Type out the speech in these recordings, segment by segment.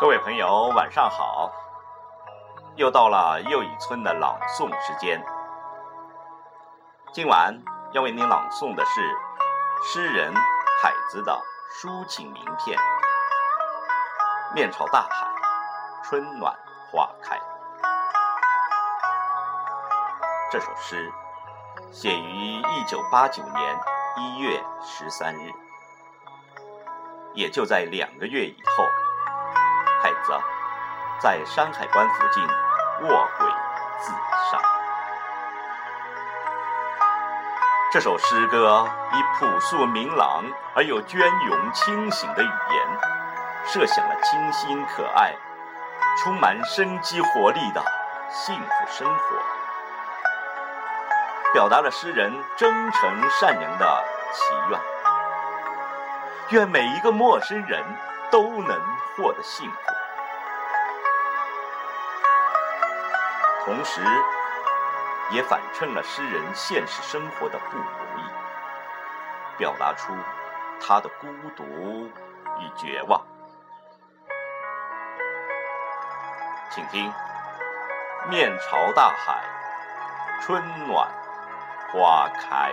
各位朋友，晚上好！又到了又一村的朗诵时间。今晚要为您朗诵的是诗人海子的抒情名篇《面朝大海，春暖花开》。这首诗写于一九八九年一月十三日，也就在两个月以后。太子在山海关附近卧轨自杀。这首诗歌以朴素明朗而又隽永清醒的语言，设想了清新可爱、充满生机活力的幸福生活，表达了诗人真诚善良的祈愿：愿每一个陌生人都能获得幸福。同时，也反衬了诗人现实生活的不如意，表达出他的孤独与绝望。请听：面朝大海，春暖花开。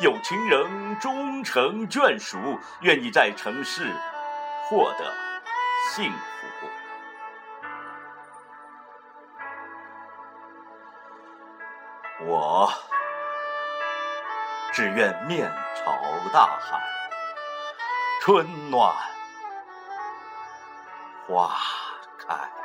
有情人终成眷属，愿你在城市获得幸福。我只愿面朝大海，春暖花开。